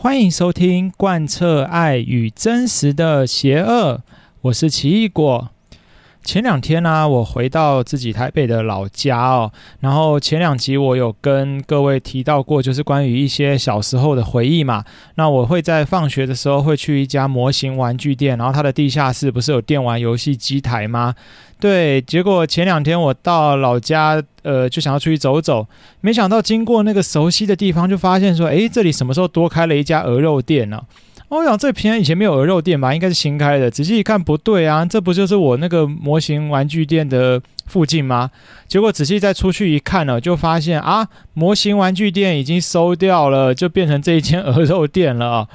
欢迎收听贯彻爱与真实的邪恶，我是奇异果。前两天呢、我回到自己台北的老家哦，然后前两集我有跟各位提到过，就是关于一些小时候的回忆嘛。那我会在放学的时候会去一家模型玩具店，然后它的地下室不是有电玩游戏机台吗？对，结果前两天我到老家，呃，就想要出去走走，没想到经过那个熟悉的地方，就发现说，诶，这里什么时候多开了一家鹅肉店呢、啊？我想这平安以前没有鹅肉店吧，应该是新开的。仔细一看不对啊，这不就是我那个模型玩具店的附近吗？结果仔细再出去一看呢，就发现啊，模型玩具店已经收掉了，就变成这一间鹅肉店了。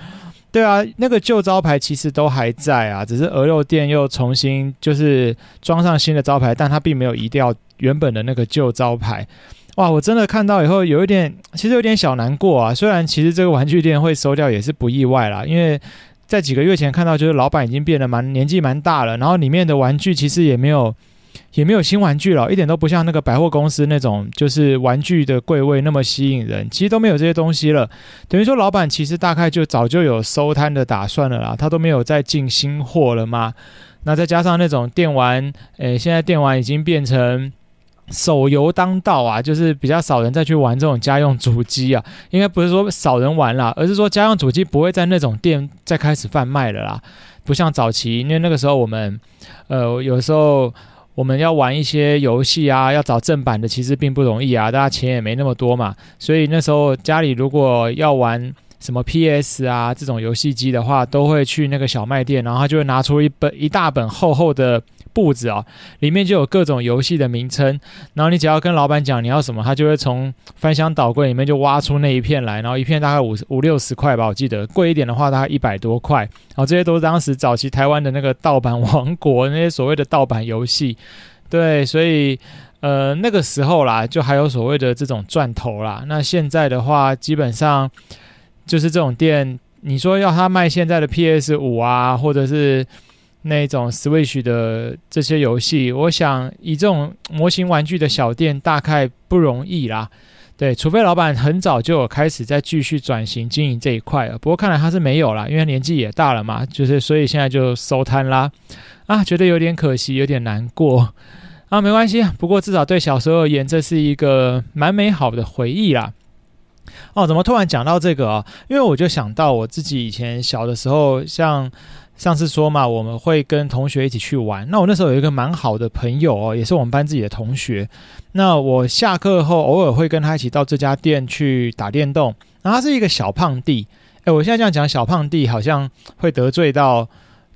对啊，那个旧招牌其实都还在啊，只是鹅肉店又重新就是装上新的招牌，但它并没有移掉原本的那个旧招牌。哇，我真的看到以后有一点，其实有点小难过啊。虽然其实这个玩具店会收掉也是不意外啦，因为在几个月前看到，就是老板已经变得蛮年纪蛮大了，然后里面的玩具其实也没有也没有新玩具了，一点都不像那个百货公司那种就是玩具的柜位那么吸引人，其实都没有这些东西了。等于说老板其实大概就早就有收摊的打算了啦，他都没有再进新货了嘛。那再加上那种电玩，诶，现在电玩已经变成。手游当道啊，就是比较少人再去玩这种家用主机啊，应该不是说少人玩啦，而是说家用主机不会在那种店再开始贩卖了啦，不像早期，因为那个时候我们，呃，有时候我们要玩一些游戏啊，要找正版的其实并不容易啊，大家钱也没那么多嘛，所以那时候家里如果要玩什么 PS 啊这种游戏机的话，都会去那个小卖店，然后他就会拿出一本一大本厚厚的。簿子啊，里面就有各种游戏的名称，然后你只要跟老板讲你要什么，他就会从翻箱倒柜里面就挖出那一片来，然后一片大概五五六十块吧，我记得贵一点的话大概一百多块，然后这些都是当时早期台湾的那个盗版王国，那些所谓的盗版游戏，对，所以呃那个时候啦，就还有所谓的这种钻头啦。那现在的话，基本上就是这种店，你说要他卖现在的 PS 五啊，或者是。那种 Switch 的这些游戏，我想以这种模型玩具的小店，大概不容易啦。对，除非老板很早就有开始在继续转型经营这一块了。不过看来他是没有啦，因为年纪也大了嘛，就是所以现在就收摊啦。啊，觉得有点可惜，有点难过。啊，没关系，不过至少对小时候而言，这是一个蛮美好的回忆啦。哦，怎么突然讲到这个啊？因为我就想到我自己以前小的时候，像。上次说嘛，我们会跟同学一起去玩。那我那时候有一个蛮好的朋友哦，也是我们班自己的同学。那我下课后偶尔会跟他一起到这家店去打电动。然后他是一个小胖弟，哎，我现在这样讲小胖弟好像会得罪到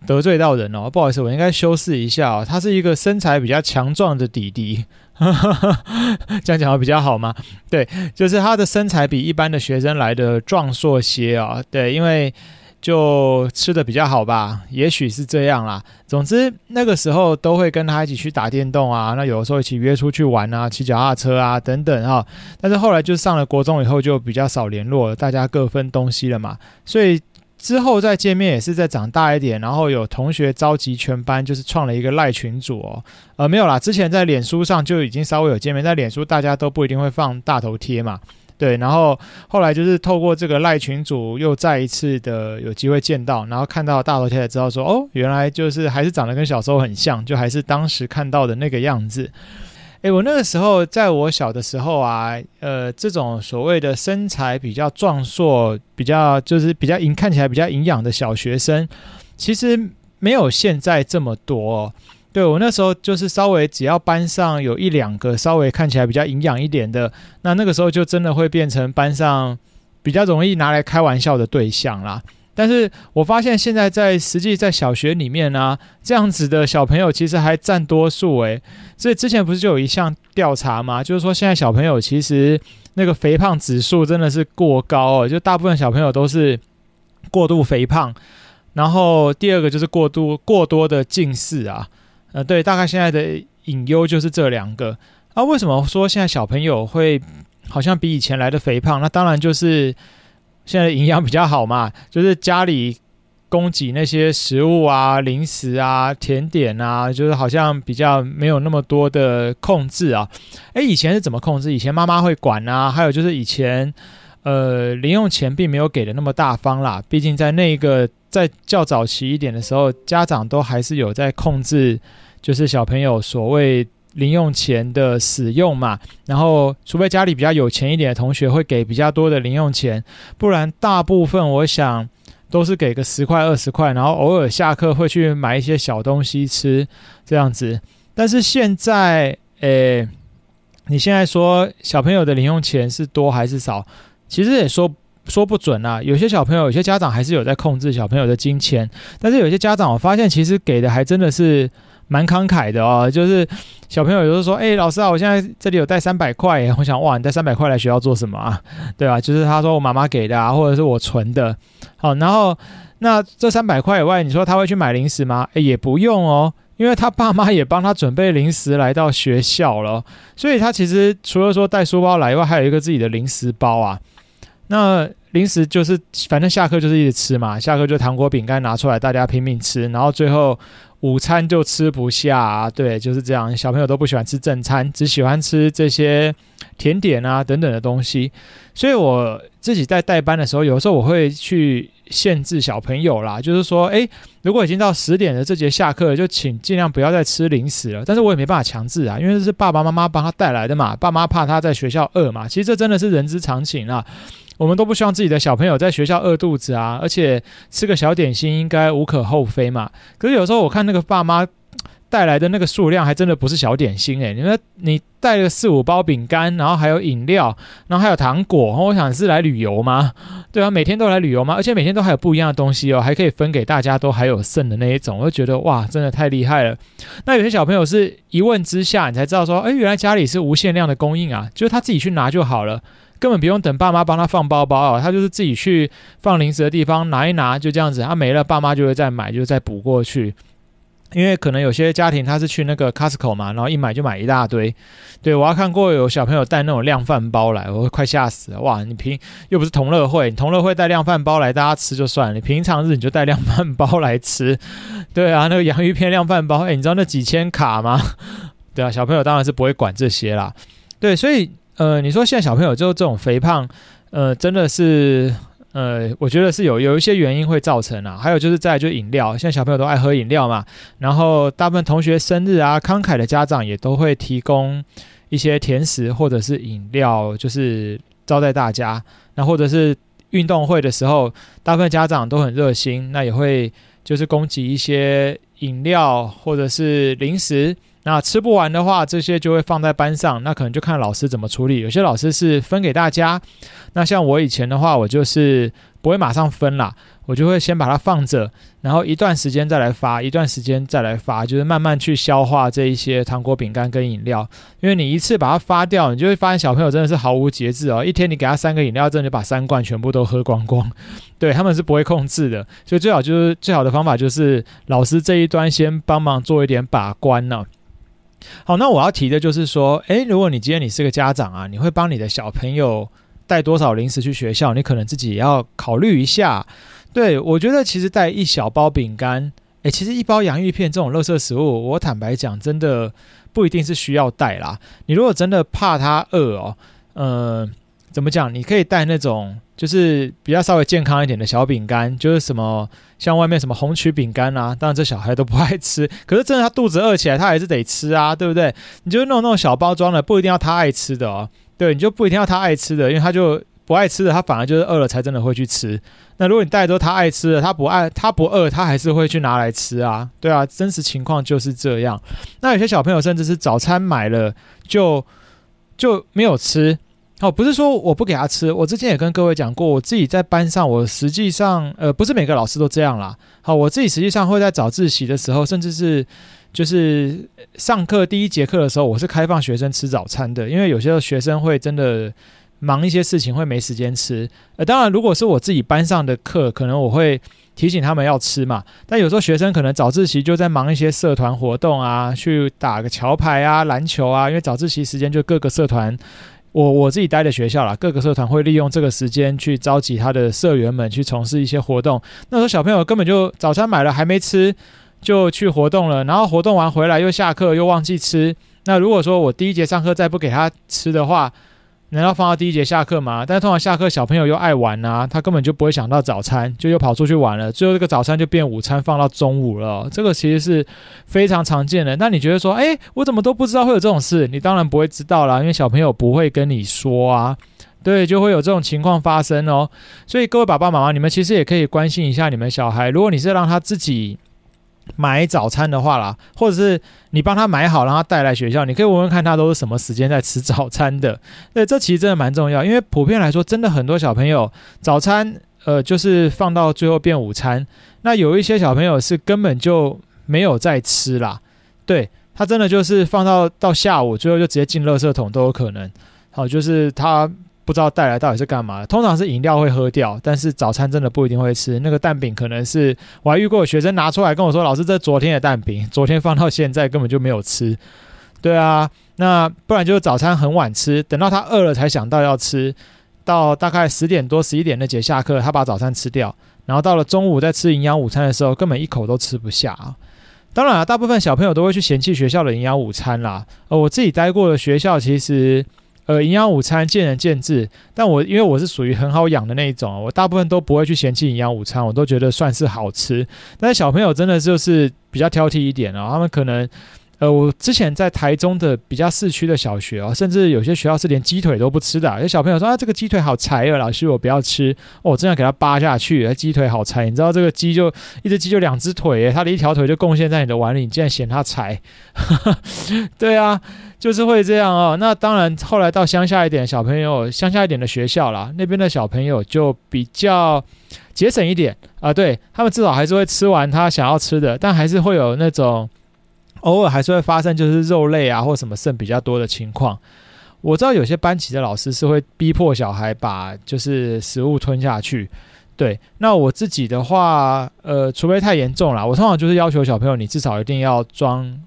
得罪到人哦，不好意思，我应该修饰一下哦。他是一个身材比较强壮的弟弟，这样讲会比较好吗？对，就是他的身材比一般的学生来的壮硕些啊。对，因为。就吃的比较好吧，也许是这样啦。总之那个时候都会跟他一起去打电动啊，那有的时候一起约出去玩啊，骑脚踏车啊等等哈。但是后来就上了国中以后就比较少联络了，大家各分东西了嘛。所以之后再见面也是再长大一点，然后有同学召集全班，就是创了一个赖群组哦。呃，没有啦，之前在脸书上就已经稍微有见面，在脸书大家都不一定会放大头贴嘛。对，然后后来就是透过这个赖群主，又再一次的有机会见到，然后看到大头贴才知道说，哦，原来就是还是长得跟小时候很像，就还是当时看到的那个样子。诶，我那个时候在我小的时候啊，呃，这种所谓的身材比较壮硕、比较就是比较营看起来比较营养的小学生，其实没有现在这么多。对，我那时候就是稍微只要班上有一两个稍微看起来比较营养一点的，那那个时候就真的会变成班上比较容易拿来开玩笑的对象啦。但是我发现现在在实际在小学里面呢、这样子的小朋友其实还占多数诶。所以之前不是就有一项调查吗？就是说现在小朋友其实那个肥胖指数真的是过高哦，就大部分小朋友都是过度肥胖，然后第二个就是过度过多的近视啊。呃，对，大概现在的隐忧就是这两个啊。为什么说现在小朋友会好像比以前来的肥胖？那当然就是现在的营养比较好嘛，就是家里供给那些食物啊、零食啊、甜点啊，就是好像比较没有那么多的控制啊。诶，以前是怎么控制？以前妈妈会管啊，还有就是以前。呃，零用钱并没有给的那么大方啦。毕竟在那个在较早期一点的时候，家长都还是有在控制，就是小朋友所谓零用钱的使用嘛。然后，除非家里比较有钱一点的同学会给比较多的零用钱，不然大部分我想都是给个十块二十块，然后偶尔下课会去买一些小东西吃这样子。但是现在，诶，你现在说小朋友的零用钱是多还是少？其实也说说不准啊。有些小朋友，有些家长还是有在控制小朋友的金钱，但是有些家长，我发现其实给的还真的是蛮慷慨的哦。就是小朋友有时候说：“哎，老师啊，我现在这里有带三百块。”我想：“哇，你带三百块来学校做什么啊？对吧？”就是他说我妈妈给的啊，或者是我存的。好，然后那这三百块以外，你说他会去买零食吗？哎，也不用哦。因为他爸妈也帮他准备零食来到学校了，所以他其实除了说带书包来以外，还有一个自己的零食包啊。那零食就是反正下课就是一直吃嘛，下课就糖果饼干拿出来，大家拼命吃，然后最后午餐就吃不下啊。对，就是这样。小朋友都不喜欢吃正餐，只喜欢吃这些甜点啊等等的东西。所以我自己在带班的时候，有时候我会去。限制小朋友啦，就是说，诶，如果已经到十点了，这节下课，就请尽量不要再吃零食了。但是我也没办法强制啊，因为是爸爸妈妈帮他带来的嘛，爸妈怕他在学校饿嘛。其实这真的是人之常情啊，我们都不希望自己的小朋友在学校饿肚子啊，而且吃个小点心应该无可厚非嘛。可是有时候我看那个爸妈。带来的那个数量还真的不是小点心诶，你说你带了四五包饼干，然后还有饮料，然后还有糖果，我想是来旅游吗？对啊，每天都来旅游吗？而且每天都还有不一样的东西哦，还可以分给大家都还有剩的那一种，我就觉得哇，真的太厉害了。那有些小朋友是一问之下，你才知道说，哎，原来家里是无限量的供应啊，就是他自己去拿就好了，根本不用等爸妈帮他放包包啊，他就是自己去放零食的地方拿一拿，就这样子，他没了，爸妈就会再买，就再补过去。因为可能有些家庭他是去那个 Costco 嘛，然后一买就买一大堆。对，我还看过有小朋友带那种量饭包来，我快吓死了。哇，你平又不是同乐会，你同乐会带量饭包来大家吃就算了，你平常日你就带量饭包来吃。对啊，那个洋芋片量饭包，哎，你知道那几千卡吗？对啊，小朋友当然是不会管这些啦。对，所以呃，你说现在小朋友就这种肥胖，呃，真的是。呃，我觉得是有有一些原因会造成啊，还有就是在就饮料，现在小朋友都爱喝饮料嘛，然后大部分同学生日啊，慷慨的家长也都会提供一些甜食或者是饮料，就是招待大家。那或者是运动会的时候，大部分家长都很热心，那也会就是供给一些饮料或者是零食。那吃不完的话，这些就会放在班上，那可能就看老师怎么处理。有些老师是分给大家，那像我以前的话，我就是不会马上分啦，我就会先把它放着，然后一段时间再来发，一段时间再来发，就是慢慢去消化这一些糖果、饼干跟饮料。因为你一次把它发掉，你就会发现小朋友真的是毫无节制哦，一天你给他三个饮料，真的就把三罐全部都喝光光。对，他们是不会控制的，所以最好就是最好的方法就是老师这一端先帮忙做一点把关呢。好，那我要提的就是说，诶，如果你今天你是个家长啊，你会帮你的小朋友带多少零食去学校？你可能自己也要考虑一下。对，我觉得其实带一小包饼干，诶，其实一包洋芋片这种垃圾食物，我坦白讲，真的不一定是需要带啦。你如果真的怕他饿哦，嗯、呃。怎么讲？你可以带那种就是比较稍微健康一点的小饼干，就是什么像外面什么红曲饼干啊，当然这小孩都不爱吃，可是真的他肚子饿起来，他还是得吃啊，对不对？你就弄那种小包装的，不一定要他爱吃的哦。对，你就不一定要他爱吃的，因为他就不爱吃的，他反而就是饿了才真的会去吃。那如果你带的都他爱吃的，他不爱，他不饿，他还是会去拿来吃啊。对啊，真实情况就是这样。那有些小朋友甚至是早餐买了就就没有吃。好，不是说我不给他吃，我之前也跟各位讲过，我自己在班上，我实际上，呃，不是每个老师都这样啦。好，我自己实际上会在早自习的时候，甚至是就是上课第一节课的时候，我是开放学生吃早餐的，因为有些学生会真的忙一些事情，会没时间吃。呃，当然，如果是我自己班上的课，可能我会提醒他们要吃嘛。但有时候学生可能早自习就在忙一些社团活动啊，去打个桥牌啊、篮球啊，因为早自习时间就各个社团。我我自己待的学校啦，各个社团会利用这个时间去召集他的社员们去从事一些活动。那时候小朋友根本就早餐买了还没吃，就去活动了，然后活动完回来又下课又忘记吃。那如果说我第一节上课再不给他吃的话，难道放到第一节下课吗？但是通常下课小朋友又爱玩啊，他根本就不会想到早餐，就又跑出去玩了。最后这个早餐就变午餐放到中午了，这个其实是非常常见的。那你觉得说，诶，我怎么都不知道会有这种事？你当然不会知道啦，因为小朋友不会跟你说啊。对，就会有这种情况发生哦。所以各位爸爸妈妈，你们其实也可以关心一下你们小孩。如果你是让他自己买早餐的话啦，或者是你帮他买好，让他带来学校，你可以问问看他都是什么时间在吃早餐的。对，这其实真的蛮重要，因为普遍来说，真的很多小朋友早餐呃就是放到最后变午餐。那有一些小朋友是根本就没有在吃啦，对，他真的就是放到到下午，最后就直接进垃圾桶都有可能。好，就是他。不知道带来到底是干嘛，通常是饮料会喝掉，但是早餐真的不一定会吃。那个蛋饼可能是我还遇过学生拿出来跟我说：“老师，这昨天的蛋饼，昨天放到现在根本就没有吃。”对啊，那不然就是早餐很晚吃，等到他饿了才想到要吃，到大概十点多、十一点那节下课，他把早餐吃掉，然后到了中午再吃营养午餐的时候，根本一口都吃不下啊。当然啊，大部分小朋友都会去嫌弃学校的营养午餐啦。呃，我自己待过的学校其实。呃，营养午餐见仁见智，但我因为我是属于很好养的那一种，我大部分都不会去嫌弃营养午餐，我都觉得算是好吃。但是小朋友真的就是比较挑剔一点啊，他们可能。呃，我之前在台中的比较市区的小学哦，甚至有些学校是连鸡腿都不吃的。有小朋友说啊，这个鸡腿好柴啊，老师我不要吃。哦，我真要给他扒下去，鸡腿好柴。你知道这个鸡就一只鸡就两只腿，它的一条腿就贡献在你的碗里，你竟然嫌它柴？对啊，就是会这样哦。那当然，后来到乡下一点小朋友，乡下一点的学校啦，那边的小朋友就比较节省一点啊。对，他们至少还是会吃完他想要吃的，但还是会有那种。偶尔还是会发生，就是肉类啊或什么剩比较多的情况。我知道有些班级的老师是会逼迫小孩把就是食物吞下去。对，那我自己的话，呃，除非太严重了，我通常就是要求小朋友，你至少一定要装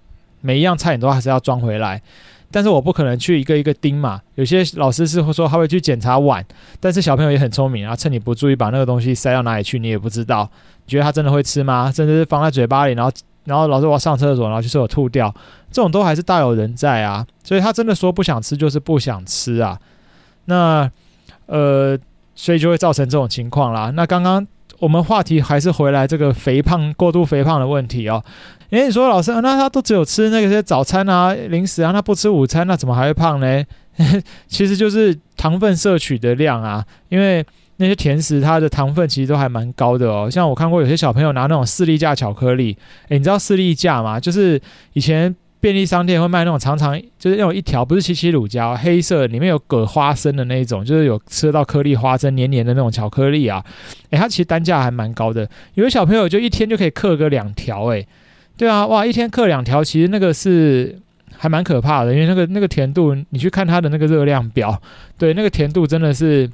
每一样菜，你都还是要装回来。但是我不可能去一个一个盯嘛。有些老师是会说他会去检查碗，但是小朋友也很聪明啊，趁你不注意把那个东西塞到哪里去，你也不知道。你觉得他真的会吃吗？甚至是放在嘴巴里，然后。然后老师我要上厕所，然后就是我吐掉，这种都还是大有人在啊。所以他真的说不想吃就是不想吃啊。那呃，所以就会造成这种情况啦。那刚刚我们话题还是回来这个肥胖、过度肥胖的问题哦。诶，你说老师，那他都只有吃那些早餐啊、零食啊，他不吃午餐，那怎么还会胖呢？其实就是糖分摄取的量啊，因为。那些甜食，它的糖分其实都还蛮高的哦。像我看过有些小朋友拿那种士力架巧克力，诶，你知道士力架吗？就是以前便利商店会卖那种长长，就是那种一条，不是七七乳胶，黑色，里面有葛花生的那一种，就是有吃到颗粒花生黏黏的那种巧克力啊。诶，它其实单价还蛮高的。有些小朋友就一天就可以嗑个两条，诶，对啊，哇，一天嗑两条，其实那个是还蛮可怕的，因为那个那个甜度，你去看它的那个热量表，对，那个甜度真的是。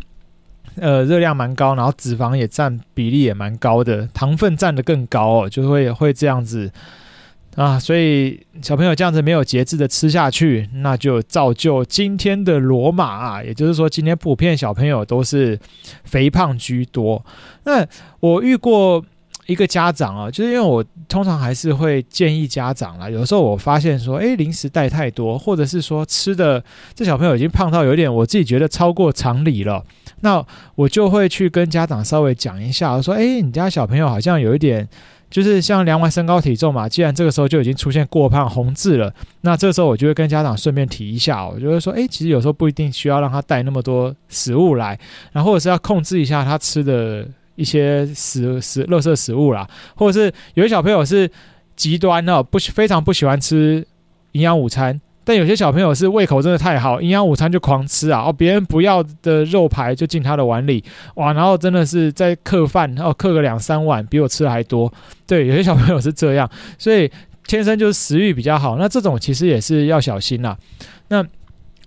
呃，热量蛮高，然后脂肪也占比例也蛮高的，糖分占得更高哦，就会会这样子啊，所以小朋友这样子没有节制的吃下去，那就造就今天的罗马啊，也就是说，今天普遍小朋友都是肥胖居多。那我遇过一个家长啊，就是因为我通常还是会建议家长啦，有时候我发现说，诶，零食带太多，或者是说吃的这小朋友已经胖到有点，我自己觉得超过常理了。那我就会去跟家长稍微讲一下，我说：“诶，你家小朋友好像有一点，就是像量完身高体重嘛，既然这个时候就已经出现过胖红字了，那这时候我就会跟家长顺便提一下，我就会说：诶，其实有时候不一定需要让他带那么多食物来，然后或者是要控制一下他吃的一些食食垃圾食物啦，或者是有些小朋友是极端哦，不非常不喜欢吃营养午餐。”但有些小朋友是胃口真的太好，营养午餐就狂吃啊！哦，别人不要的肉排就进他的碗里，哇！然后真的是在嗑饭，然后嗑个两三碗，比我吃的还多。对，有些小朋友是这样，所以天生就是食欲比较好。那这种其实也是要小心啦。那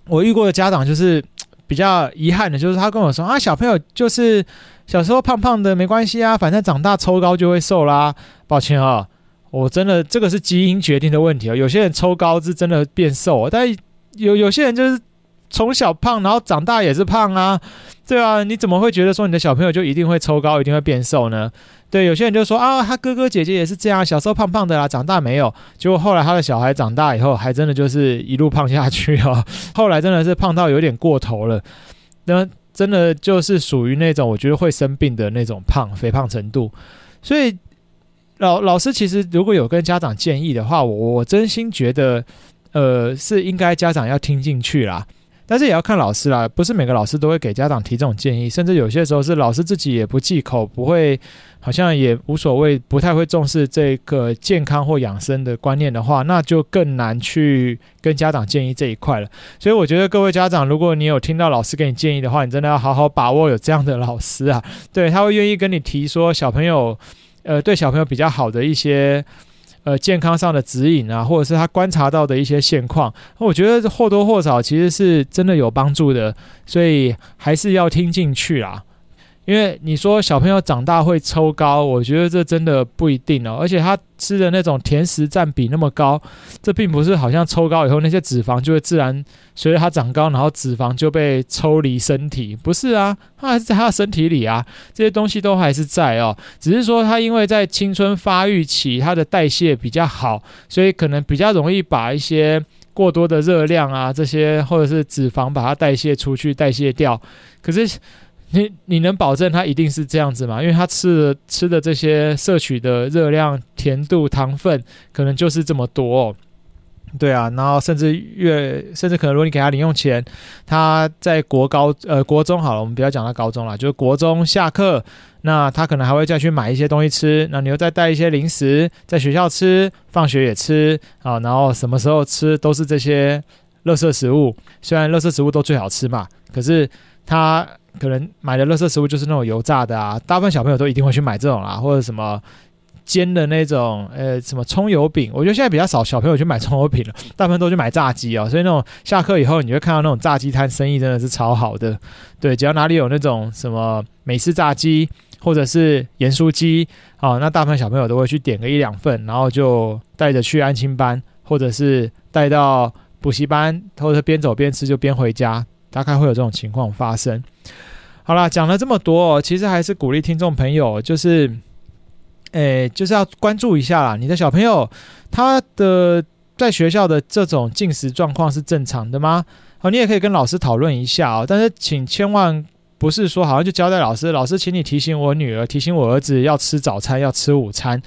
我遇过的家长就是比较遗憾的，就是他跟我说啊，小朋友就是小时候胖胖的没关系啊，反正长大抽高就会瘦啦。抱歉啊。我真的这个是基因决定的问题哦。有些人抽高是真的变瘦，但有有些人就是从小胖，然后长大也是胖啊。对啊，你怎么会觉得说你的小朋友就一定会抽高，一定会变瘦呢？对，有些人就说啊，他哥哥姐姐也是这样，小时候胖胖的啦，长大没有，结果后来他的小孩长大以后，还真的就是一路胖下去哦。后来真的是胖到有点过头了，那真的就是属于那种我觉得会生病的那种胖，肥胖程度。所以老老师其实如果有跟家长建议的话，我我真心觉得，呃，是应该家长要听进去啦。但是也要看老师啦，不是每个老师都会给家长提这种建议，甚至有些时候是老师自己也不忌口，不会，好像也无所谓，不太会重视这个健康或养生的观念的话，那就更难去跟家长建议这一块了。所以我觉得各位家长，如果你有听到老师给你建议的话，你真的要好好把握有这样的老师啊，对，他会愿意跟你提说小朋友，呃，对小朋友比较好的一些。呃，健康上的指引啊，或者是他观察到的一些现况，我觉得或多或少其实是真的有帮助的，所以还是要听进去啦。因为你说小朋友长大会抽高，我觉得这真的不一定哦。而且他吃的那种甜食占比那么高，这并不是好像抽高以后那些脂肪就会自然随着他长高，然后脂肪就被抽离身体，不是啊，他还是在他的身体里啊，这些东西都还是在哦。只是说他因为在青春发育期，他的代谢比较好，所以可能比较容易把一些过多的热量啊这些或者是脂肪把它代谢出去，代谢掉。可是。你你能保证他一定是这样子吗？因为他吃的吃的这些摄取的热量、甜度、糖分，可能就是这么多。对啊，然后甚至越甚至可能，如果你给他零用钱，他在国高呃国中好了，我们不要讲到高中了，就是国中下课，那他可能还会再去买一些东西吃，那你又再带一些零食在学校吃，放学也吃啊，然后什么时候吃都是这些垃圾食物。虽然垃圾食物都最好吃嘛，可是他。可能买的垃圾食物就是那种油炸的啊，大部分小朋友都一定会去买这种啦，或者什么煎的那种，呃，什么葱油饼。我觉得现在比较少小朋友去买葱油饼了，大部分都去买炸鸡哦。所以那种下课以后，你会看到那种炸鸡摊生意真的是超好的。对，只要哪里有那种什么美式炸鸡或者是盐酥鸡，啊，那大部分小朋友都会去点个一两份，然后就带着去安亲班，或者是带到补习班，或者边走边吃就边回家，大概会有这种情况发生。好啦，讲了这么多，其实还是鼓励听众朋友，就是，诶，就是要关注一下啦。你的小朋友他的在学校的这种进食状况是正常的吗？好，你也可以跟老师讨论一下哦。但是请千万不是说好像就交代老师，老师请你提醒我女儿，提醒我儿子要吃早餐，要吃午餐。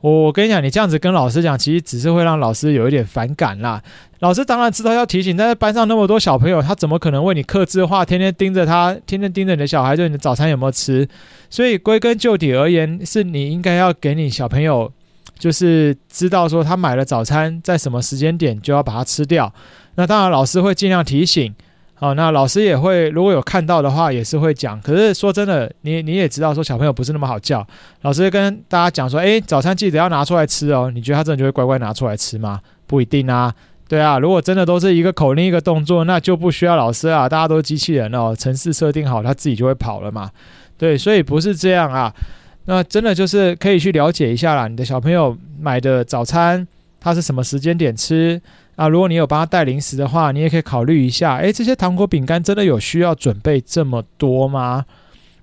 我跟你讲，你这样子跟老师讲，其实只是会让老师有一点反感啦。老师当然知道要提醒，但是班上那么多小朋友，他怎么可能为你克制化，天天盯着他，天天盯着你的小孩，就你的早餐有没有吃？所以归根究底而言，是你应该要给你小朋友，就是知道说他买了早餐，在什么时间点就要把它吃掉。那当然，老师会尽量提醒。好，那老师也会，如果有看到的话，也是会讲。可是说真的，你你也知道，说小朋友不是那么好叫。老师跟大家讲说，诶，早餐记得要拿出来吃哦。你觉得他真的就会乖乖拿出来吃吗？不一定啊。对啊，如果真的都是一个口令一个动作，那就不需要老师啊，大家都是机器人哦，程式设定好，他自己就会跑了嘛。对，所以不是这样啊。那真的就是可以去了解一下啦，你的小朋友买的早餐，他是什么时间点吃？啊，如果你有帮他带零食的话，你也可以考虑一下。诶，这些糖果饼干真的有需要准备这么多吗？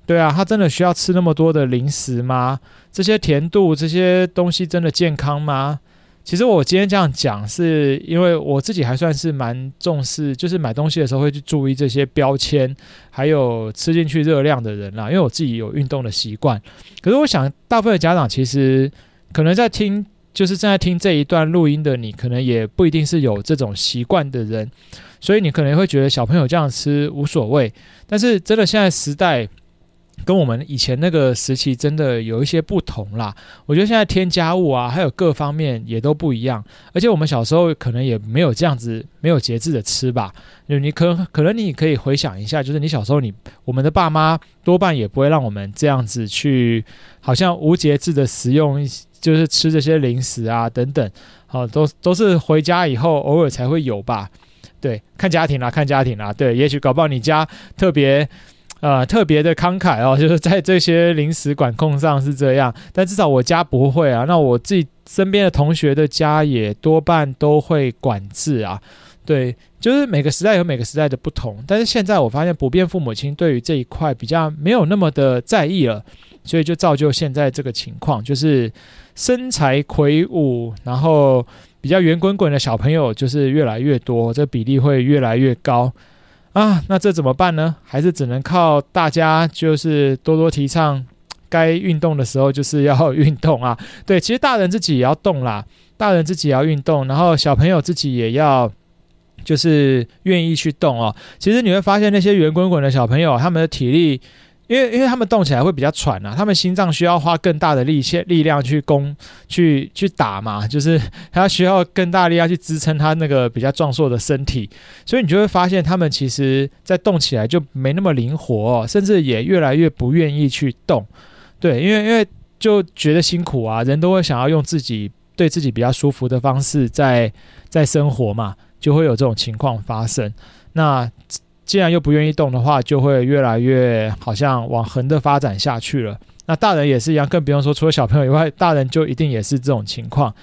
对啊，他真的需要吃那么多的零食吗？这些甜度，这些东西真的健康吗？其实我今天这样讲，是因为我自己还算是蛮重视，就是买东西的时候会去注意这些标签，还有吃进去热量的人啦。因为我自己有运动的习惯，可是我想大部分的家长其实可能在听。就是正在听这一段录音的你，可能也不一定是有这种习惯的人，所以你可能会觉得小朋友这样吃无所谓。但是真的现在时代跟我们以前那个时期真的有一些不同啦。我觉得现在添加物啊，还有各方面也都不一样。而且我们小时候可能也没有这样子没有节制的吃吧。就你可可能你可以回想一下，就是你小时候你我们的爸妈多半也不会让我们这样子去，好像无节制的食用。就是吃这些零食啊，等等，好、都都是回家以后偶尔才会有吧？对，看家庭啦，看家庭啦。对，也许搞不好你家特别，呃，特别的慷慨哦，就是在这些临时管控上是这样。但至少我家不会啊。那我自己身边的同学的家也多半都会管制啊。对，就是每个时代有每个时代的不同，但是现在我发现普遍父母亲对于这一块比较没有那么的在意了，所以就造就现在这个情况，就是身材魁梧，然后比较圆滚滚的小朋友就是越来越多，这比例会越来越高啊。那这怎么办呢？还是只能靠大家就是多多提倡，该运动的时候就是要运动啊。对，其实大人自己也要动啦，大人自己也要运动，然后小朋友自己也要。就是愿意去动哦。其实你会发现那些圆滚滚的小朋友，他们的体力，因为因为他们动起来会比较喘啊，他们心脏需要花更大的力气力量去攻去去打嘛，就是 他需要更大力量去支撑他那个比较壮硕的身体，所以你就会发现他们其实在动起来就没那么灵活，甚至也越来越不愿意去动。对，因为因为就觉得辛苦啊，人都会想要用自己对自己比较舒服的方式在在生活嘛。就会有这种情况发生。那既然又不愿意动的话，就会越来越好像往横的发展下去了。那大人也是一样，更不用说除了小朋友以外，大人就一定也是这种情况。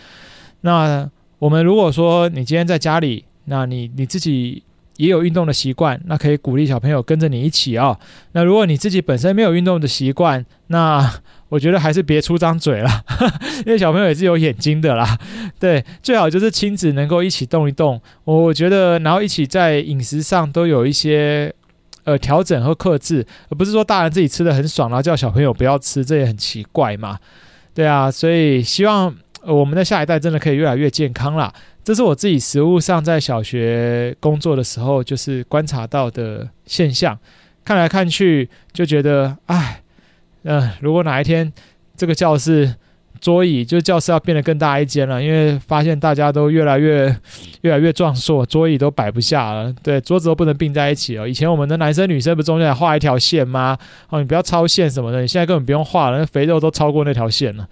那我们如果说你今天在家里，那你你自己也有运动的习惯，那可以鼓励小朋友跟着你一起啊、哦。那如果你自己本身没有运动的习惯，那我觉得还是别出张嘴了，因为小朋友也是有眼睛的啦。对，最好就是亲子能够一起动一动。我觉得，然后一起在饮食上都有一些呃调整和克制，而不是说大人自己吃的很爽，然后叫小朋友不要吃，这也很奇怪嘛。对啊，所以希望我们的下一代真的可以越来越健康啦。这是我自己实物上在小学工作的时候就是观察到的现象，看来看去就觉得，唉。嗯、如果哪一天这个教室桌椅就是教室要变得更大一间了，因为发现大家都越来越越来越壮硕，桌椅都摆不下了，对，桌子都不能并在一起了。以前我们的男生女生不中间画一条线吗？哦，你不要超线什么的，你现在根本不用画了，那肥肉都超过那条线了。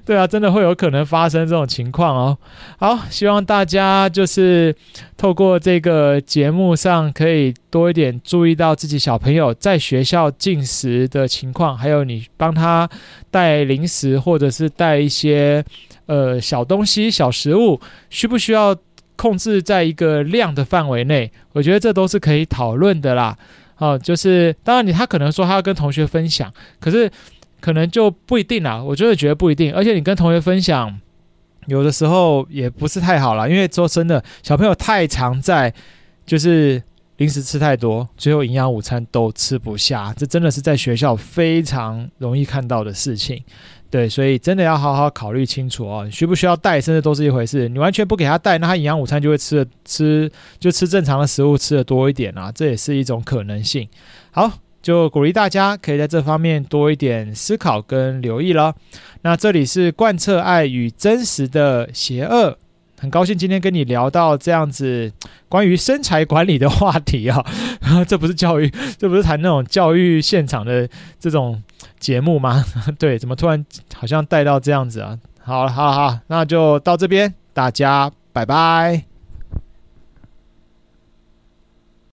对啊，真的会有可能发生这种情况哦。好，希望大家就是透过这个节目上，可以多一点注意到自己小朋友在学校进食的情况，还有你帮他带零食或者是带一些呃小东西、小食物，需不需要控制在一个量的范围内？我觉得这都是可以讨论的啦。哦，就是当然你他可能说他要跟同学分享，可是。可能就不一定啦，我真的觉得不一定。而且你跟同学分享，有的时候也不是太好啦，因为说真的，小朋友太常在就是零食吃太多，最后营养午餐都吃不下，这真的是在学校非常容易看到的事情。对，所以真的要好好考虑清楚哦，需不需要带，甚至都是一回事。你完全不给他带，那他营养午餐就会吃的吃就吃正常的食物吃的多一点啊，这也是一种可能性。好。就鼓励大家可以在这方面多一点思考跟留意了。那这里是贯彻爱与真实的邪恶，很高兴今天跟你聊到这样子关于身材管理的话题啊。这不是教育，这不是谈那种教育现场的这种节目吗？对，怎么突然好像带到这样子啊？好了，好了，好，那就到这边，大家拜拜。